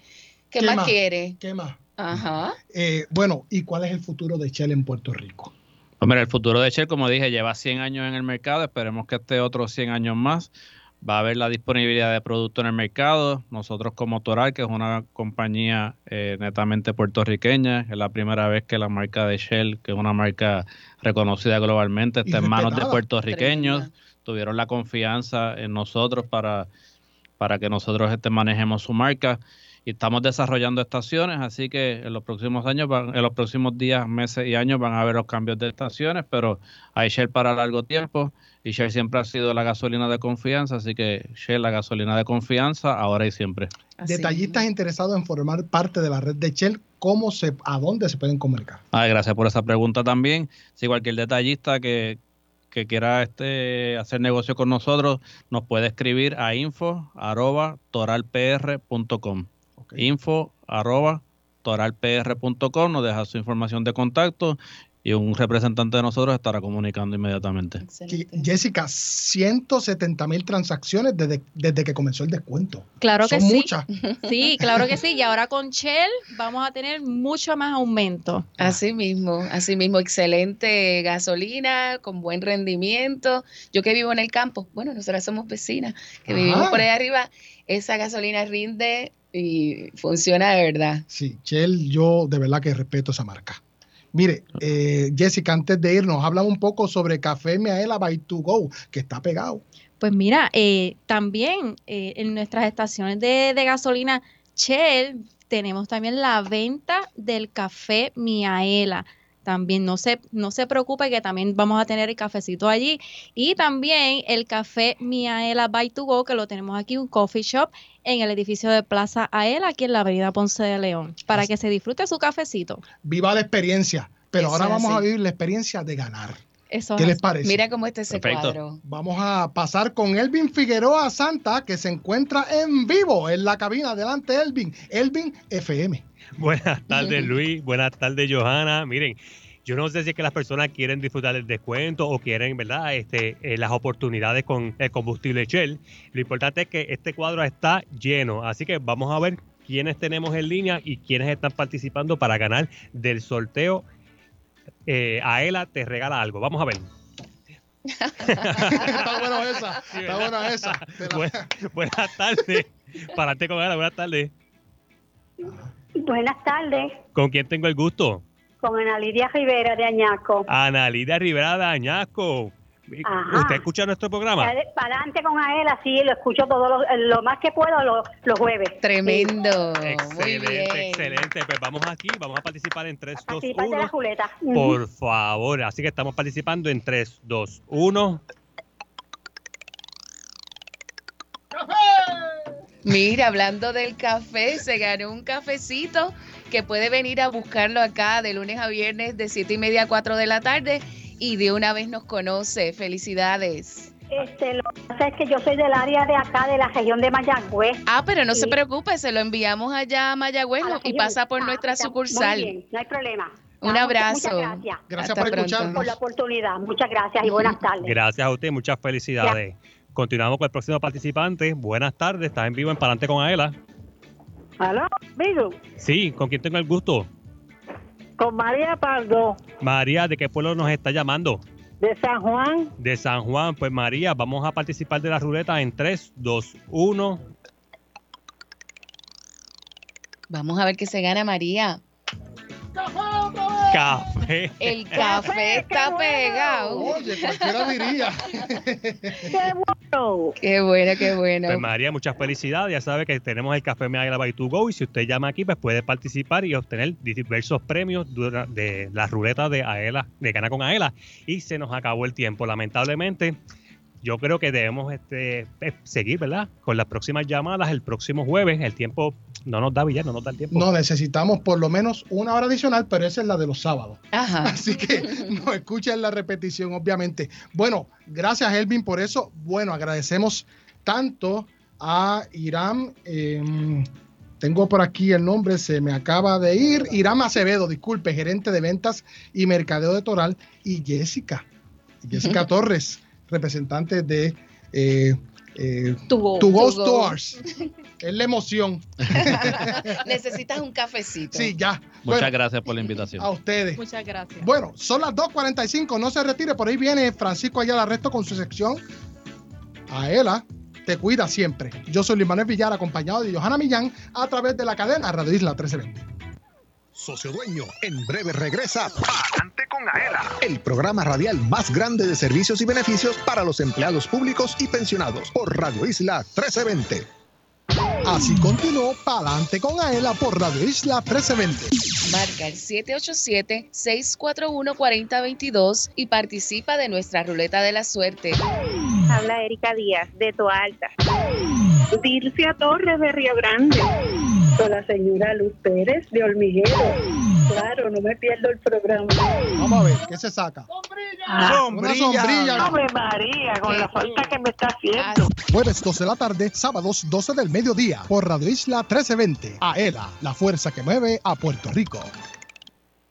¿qué, más, quieres? ¿Qué más? Ajá. Eh, bueno, ¿y cuál es el futuro de Shell en Puerto Rico? Pues mira, el futuro de Shell, como dije, lleva 100 años en el mercado. Esperemos que esté otros 100 años más. Va a haber la disponibilidad de productos en el mercado. Nosotros como Toral, que es una compañía eh, netamente puertorriqueña, es la primera vez que la marca de Shell, que es una marca reconocida globalmente, está en manos de puertorriqueños. Tuvieron la confianza en nosotros para, para que nosotros este, manejemos su marca. Y estamos desarrollando estaciones, así que en los próximos años, van- en los próximos días, meses y años van a haber los cambios de estaciones, pero hay Shell para largo tiempo y Shell siempre ha sido la gasolina de confianza, así que Shell la gasolina de confianza ahora y siempre. Detallistas interesados en formar parte de la red de Shell, ¿cómo se, ¿a dónde se pueden comunicar? Ay, gracias por esa pregunta también. Si cualquier detallista que, que quiera este, hacer negocio con nosotros, nos puede escribir a info arroba toralpr.com. Info arroba toralpr.com, nos deja su información de contacto y un representante de nosotros estará comunicando inmediatamente. Que- Jessica, 170 mil transacciones desde, desde que comenzó el descuento. Claro que Son sí. muchas. Sí, claro que sí. Y ahora con Shell vamos a tener mucho más aumento. Así mismo, así mismo, excelente gasolina, con buen rendimiento. Yo que vivo en el campo, bueno, nosotras somos vecinas, que Ajá. vivimos por ahí arriba, esa gasolina rinde y funciona de verdad. Sí, Shell, yo de verdad que respeto esa marca. Mire, eh, Jessica, antes de irnos, habla un poco sobre Café Miaela by to go, que está pegado. Pues mira, eh, también eh, en nuestras estaciones de, de gasolina Shell tenemos también la venta del café Miaela. También no se, no se preocupe que también vamos a tener el cafecito allí. Y también el café Miaela by to go, que lo tenemos aquí, un coffee shop en el edificio de Plaza Aela, aquí en la avenida Ponce de León, para que se disfrute su cafecito. Viva la experiencia, pero Eso ahora vamos así. a vivir la experiencia de ganar. Eso ¿Qué es les así. parece? Mira cómo está ese cuadro. Vamos a pasar con Elvin Figueroa Santa, que se encuentra en vivo en la cabina. Adelante, Elvin. Elvin FM. Buenas tardes, Luis. Buenas tardes, Johanna. Miren, yo no sé si es que las personas quieren disfrutar del descuento o quieren, ¿verdad? Este, eh, las oportunidades con el combustible Shell. Lo importante es que este cuadro está lleno. Así que vamos a ver quiénes tenemos en línea y quiénes están participando para ganar del sorteo. Eh, Aela te regala algo. Vamos a ver. está buena esa. Está buena esa. Buenas, buenas tardes. Parate con Aela. Buenas tardes. Buenas tardes, ¿Con quién tengo el gusto? con Ana Lidia Rivera de Añaco. Ana Lidia Rivera de Añasco. Ajá. ¿Usted escucha nuestro programa? Para adelante con Aela, sí, lo escucho todo lo, lo más que puedo los, los jueves. Tremendo. Excelente, excelente. Pues vamos aquí, vamos a participar en 3, 2, Participar de la 1. ruleta. Por favor, así que estamos participando en 3, 2, 1. Mira, hablando del café, se ganó un cafecito que puede venir a buscarlo acá de lunes a viernes de 7 y media a 4 de la tarde y de una vez nos conoce. Felicidades. Este, lo que pasa es que yo soy del área de acá, de la región de Mayagüez. Ah, pero no se preocupe, se lo enviamos allá a Mayagüez a y región. pasa por Ah, nuestra está sucursal. Muy bien, no hay problema. Un abrazo. Muchas gracias. Gracias Hasta por pronto. escucharnos. por la oportunidad. Muchas gracias y buenas tardes. Gracias a usted, muchas felicidades. Continuamos con el próximo participante. Buenas tardes, estás en vivo en Palante con Aela. ¿Aló, amigo? Sí, ¿con quién tengo el gusto? Con María Pardo, María, ¿de qué pueblo nos está llamando? de San Juan. De San Juan. Pues María, vamos a participar de la ruleta en 3, 2, 1. Vamos a ver qué se gana María. Café. El café está pegado. Oye, cualquiera diría. ¡Qué bueno! Qué bueno, qué bueno. Pues María, muchas felicidades. Ya sabe que tenemos el Café Meagra by to go y si usted llama aquí, pues puede participar y obtener diversos premios de la ruleta de Aela, de Gana con Aela. Y se nos acabó el tiempo, lamentablemente. Yo creo que debemos este, eh, seguir, ¿verdad? Con las próximas llamadas el próximo jueves. El tiempo no nos da, Villar, no nos da el tiempo. No, necesitamos por lo menos una hora adicional, pero esa es la de los sábados. Ajá. Así que no escuchen la repetición, obviamente. Bueno, gracias, Elvin, por eso. Bueno, agradecemos tanto a Irán. em, tengo por aquí el nombre, se me acaba de ir. Irán Acevedo, disculpe, gerente de ventas y mercadeo de Toral. Y Jessica, Jessica Torres, representante de eh, eh, To go. To Go To go. Stores. Es la emoción. Necesitas un cafecito. Sí, ya. Muchas Bueno, gracias por la invitación. a ustedes. Muchas gracias. Bueno, son las 2.45, no se retire, por ahí viene Francisco Ayala Resto con su sección. A ella te cuida siempre. Yo soy Luis Manuel Villar, acompañado de Johanna Millán, a través de la cadena Radio Isla 1320. Socio Dueño, en breve regresa Adelante con Aela, el programa radial más grande de servicios y beneficios para los empleados públicos y pensionados por Radio Isla 1320. Así continuó Palante con Aela por Radio Isla 1320. Marca el 787-641-4022 y participa de nuestra ruleta de la suerte. Habla Erika Díaz, de Toalta. Dircia Torres, de Río Grande. Con la señora Luz Pérez, de Hormiguero. Claro, no me pierdo el programa. Vamos a ver, ¿qué se saca? Ah, Una sombrilla. Ave María, con la falta que me está haciendo. Jueves 12 de la tarde, sábados 12 del mediodía, por Radio Isla 1320. Aela, la fuerza que mueve a Puerto Rico.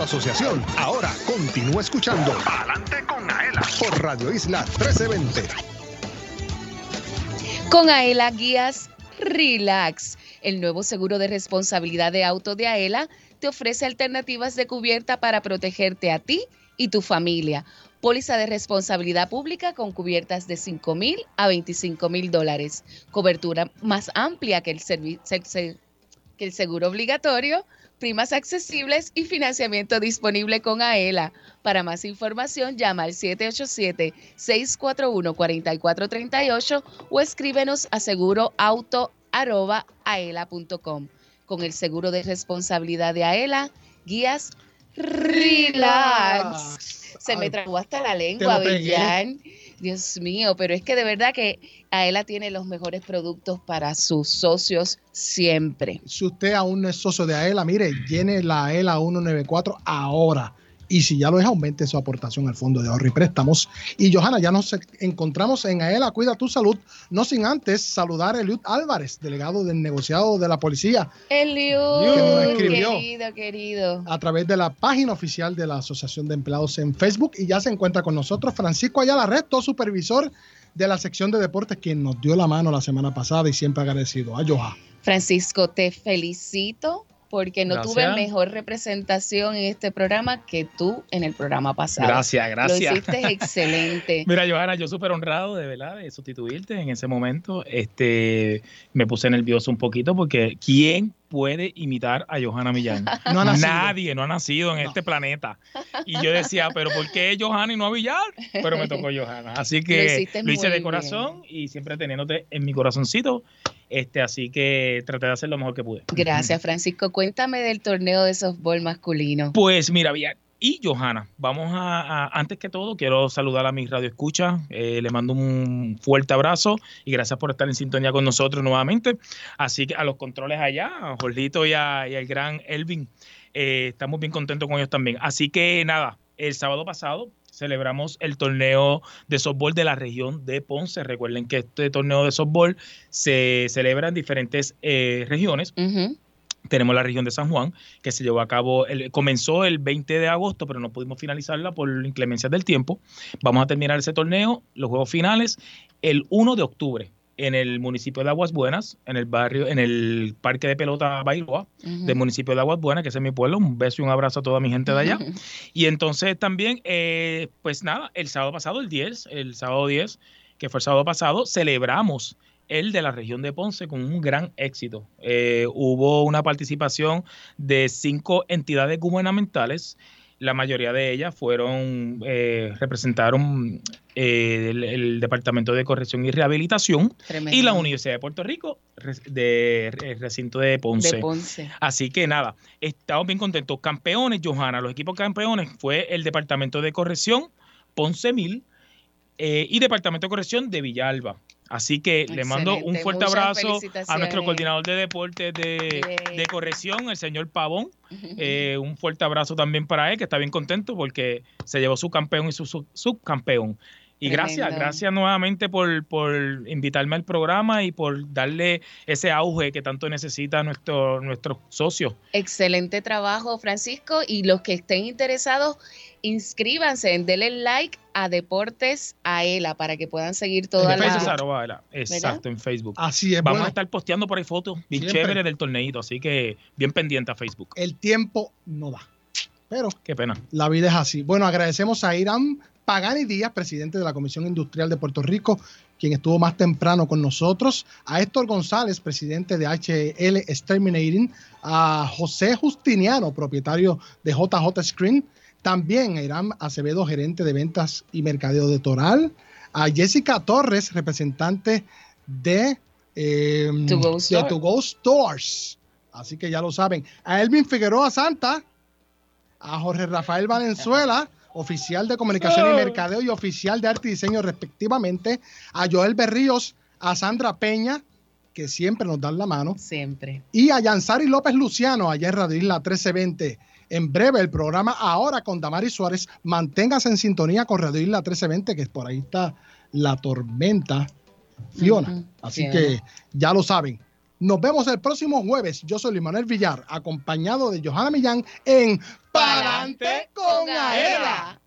Tu asociación. Ahora continúa escuchando Adelante con Aela por Radio Isla 1320. Con Aela Guías Relax, el nuevo seguro de responsabilidad de auto de Aela te ofrece alternativas de cubierta para protegerte a ti y tu familia. Póliza de responsabilidad pública con cubiertas de 5 mil a 25 mil dólares. Cobertura más amplia el, que el seguro obligatorio, primas accesibles y financiamiento disponible con AELA. Para más información, llama al 787-641-4438 o escríbenos a seguroauto.aela.com. Con el seguro de responsabilidad de AELA, guías Relax. Se me Ay, tragó hasta la lengua. Bellán. Dios mío, pero es que de verdad que Aela tiene los mejores productos para sus socios siempre. Si usted aún no es socio de AELA, mire, llene la AELA 194 ahora. Y si ya lo es, aumente su aportación al Fondo de Ahorro y Préstamos. Y Johanna, ya nos encontramos en AELA Cuida tu Salud, no sin antes saludar a Eliud Álvarez, delegado del negociado de la policía, Eliud, Que nos escribió. querido, querido. a través de la página oficial de la Asociación de Empleados en Facebook. Y ya se encuentra con nosotros Francisco Ayala Resto, supervisor de la sección de deportes, quien nos dio la mano la semana pasada y siempre agradecido. A Joha. Francisco, te felicito porque no tuve Gracias. mejor representación en este programa que tú en el programa pasado. Gracias, gracias. Lo hiciste excelente. Mira, Johanna, yo súper honrado de verdad de sustituirte en ese momento. Este, me puse nervioso un poquito porque ¿quién puede imitar a Johanna Millán? No ha nacido. Nadie, no ha nacido en este planeta. Y yo decía, pero ¿por qué Johanna y no a Villar? Pero me tocó Johanna. Así que lo, hice de corazón y siempre teniéndote en mi corazoncito. Este, así que traté de hacer lo mejor que pude. Gracias, Francisco. Cuéntame del torneo de softball masculino. Pues mira, Villar y Johanna, vamos a, antes que todo, quiero saludar a mi radio escucha, eh, le mando un fuerte abrazo y gracias por estar en sintonía con nosotros nuevamente. Así que a los controles allá, a a- y al gran Elvin, eh, estamos bien contentos con ellos también. Así que nada, el sábado pasado celebramos el torneo de softball de la región de Ponce. Recuerden que este torneo de softball se celebra en diferentes eh, regiones. Tenemos la región de San Juan, que se llevó a cabo, el- comenzó el 20 de agosto, pero no pudimos finalizarla por inclemencias del tiempo. Vamos a terminar ese torneo, los juegos finales, el 1 de octubre en el municipio de Aguas Buenas, en el barrio, en el parque de pelota Bairoa, del municipio de Aguas Buenas, que es mi pueblo. Un beso y un abrazo a toda mi gente de allá. Y entonces también, eh, pues nada, el sábado pasado, el 10, el sábado 10, que fue el sábado pasado, celebramos el de la región de Ponce con un gran éxito. Eh, hubo una participación de cinco entidades gubernamentales. La mayoría de ellas fueron, eh, representaron eh, el, el Departamento de Corrección y Rehabilitación Tremendo. y la Universidad de Puerto Rico de, re- recinto de Ponce. De Ponce. Así que nada, estamos bien contentos. Campeones, Johanna, los equipos campeones fue el Departamento de Corrección, Ponce Mil eh, y Departamento de Corrección de Villalba. Así que le mando un fuerte muchas abrazo a nuestro coordinador de deportes de, de corrección, el señor Pavón. Eh, un fuerte abrazo también para él, que está bien contento porque se llevó su campeón y su su- subcampeón. Y gracias, Tremendo. gracias nuevamente por, por invitarme al programa y por darle ese auge que tanto necesita nuestro, nuestros socios. Excelente trabajo, Francisco. Y los que estén interesados, inscríbanse, denle like a Deportes Aela para que puedan seguir toda En Facebook, la. Saro Báela. Exacto, en Facebook. Así es, Vamos bueno. a estar posteando por ahí fotos bien Siempre. chéveres del torneito, así que bien pendiente a Facebook. El tiempo no da. Pero Qué pena. la vida es así. Bueno, agradecemos a Irán Pagani Díaz, presidente de la Comisión Industrial de Puerto Rico, quien estuvo más temprano con nosotros, a Héctor González, presidente de HL Exterminating, a José Justiniano, propietario de JJ Screen, también a Irán Acevedo, gerente de ventas y mercadeo de Toral, a Jessica Torres, representante de, eh, To Go de. To Go Stores. Así que ya lo saben. A Elvin Figueroa Santa, a Jorge Rafael Valenzuela, oficial de comunicación y mercadeo y oficial de arte y diseño respectivamente, a Joel Berríos, a Sandra Peña, que siempre nos dan la mano, Siempre. y a Yansari López Luciano, allá en Radio Isla 1320. En breve el programa ahora con Damari Suárez. Manténgase en sintonía con Radio Isla 1320, que por ahí está la tormenta Fiona. Así Fiona. que ya lo saben. Nos vemos el próximo jueves. Yo soy Luis Villar, acompañado de Johanna Millán en Palante con Aela.